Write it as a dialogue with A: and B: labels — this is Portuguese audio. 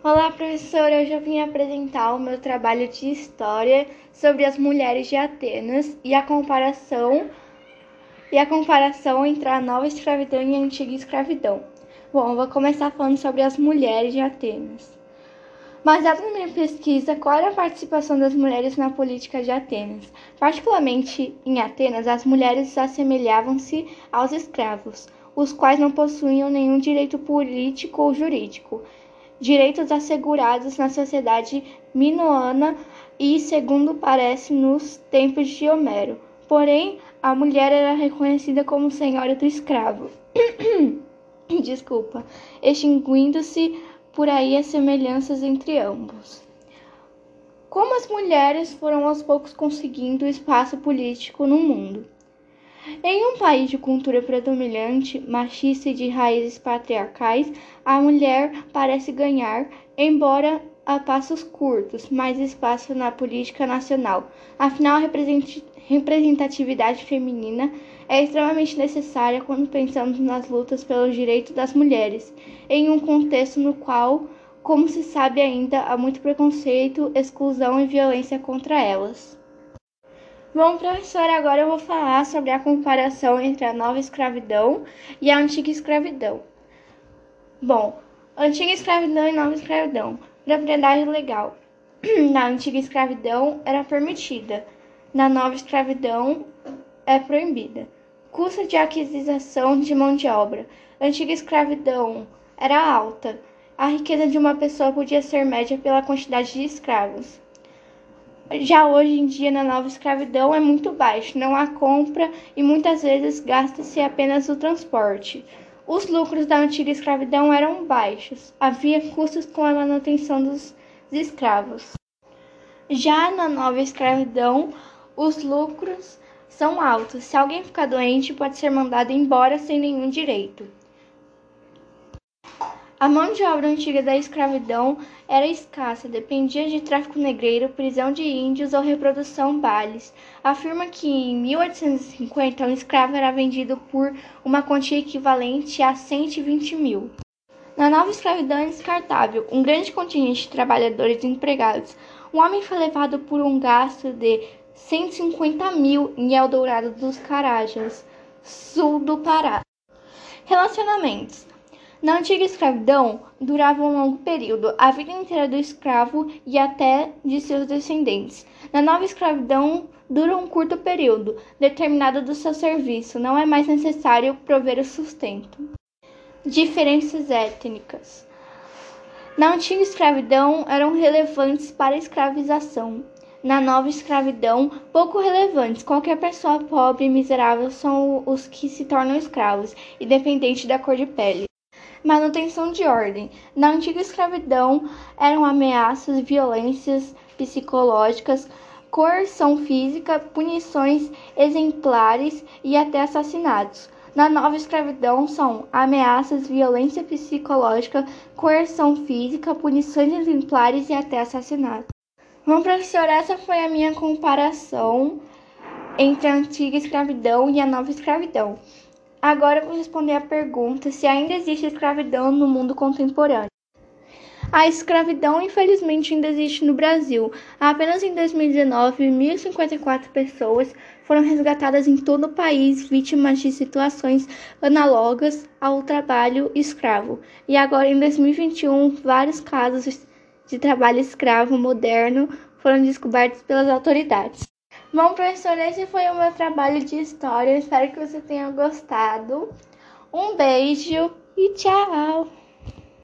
A: Olá, professora. Hoje eu vim apresentar o meu trabalho de história sobre as mulheres de Atenas e a comparação e a comparação entre a nova escravidão e a antiga escravidão. Bom, vou começar falando sobre as mulheres de Atenas. Baseado na minha pesquisa, qual era a participação das mulheres na política de Atenas? Particularmente em Atenas, as mulheres assemelhavam-se aos escravos, os quais não possuíam nenhum direito político ou jurídico direitos assegurados na sociedade minoana e, segundo parece, nos tempos de Homero. Porém, a mulher era reconhecida como senhora do escravo. Desculpa, extinguindo-se por aí as semelhanças entre ambos. Como as mulheres foram aos poucos conseguindo espaço político no mundo? Em um país de cultura predominante, machista e de raízes patriarcais, a mulher parece ganhar, embora a passos curtos, mais espaço na política nacional. Afinal, a representatividade feminina é extremamente necessária quando pensamos nas lutas pelos direitos das mulheres, em um contexto no qual, como se sabe ainda, há muito preconceito, exclusão e violência contra elas. Bom, professor, agora eu vou falar sobre a comparação entre a nova escravidão e a antiga escravidão. Bom, antiga escravidão e nova escravidão. Propriedade legal. Na antiga escravidão era permitida, na nova escravidão é proibida. Custo de aquisição de mão de obra. Antiga escravidão era alta. A riqueza de uma pessoa podia ser média pela quantidade de escravos. Já hoje em dia, na nova escravidão, é muito baixo, não há compra e muitas vezes gasta-se apenas o transporte. Os lucros da antiga escravidão eram baixos, havia custos com a manutenção dos escravos. Já na nova escravidão, os lucros são altos. Se alguém ficar doente, pode ser mandado embora sem nenhum direito. A mão de obra antiga da escravidão era escassa, dependia de tráfico negreiro, prisão de índios ou reprodução bales. Afirma que em 1850 um escravo era vendido por uma quantia equivalente a 120 mil. Na nova escravidão descartável um grande contingente de trabalhadores empregados. Um homem foi levado por um gasto de 150 mil em Eldorado dos Carajas, sul do Pará. Relacionamentos na antiga escravidão, durava um longo período, a vida inteira do escravo e até de seus descendentes. Na nova escravidão, dura um curto período, determinado do seu serviço, não é mais necessário prover o sustento. Diferenças étnicas. Na antiga escravidão, eram relevantes para a escravização. Na nova escravidão, pouco relevantes. Qualquer pessoa pobre e miserável são os que se tornam escravos, independente da cor de pele manutenção de ordem. Na antiga escravidão, eram ameaças, violências psicológicas, coerção física, punições exemplares e até assassinatos. Na nova escravidão são ameaças, violência psicológica, coerção física, punições exemplares e até assassinatos. Bom, professor, essa foi a minha comparação entre a antiga escravidão e a nova escravidão. Agora vou responder a pergunta se ainda existe escravidão no mundo contemporâneo. A escravidão, infelizmente, ainda existe no Brasil. Apenas em 2019, 1.054 pessoas foram resgatadas em todo o país vítimas de situações análogas ao trabalho escravo. E agora, em 2021, vários casos de trabalho escravo moderno foram descobertos pelas autoridades. Bom, professor, esse foi o meu trabalho de história. espero que você tenha gostado. Um beijo e tchau!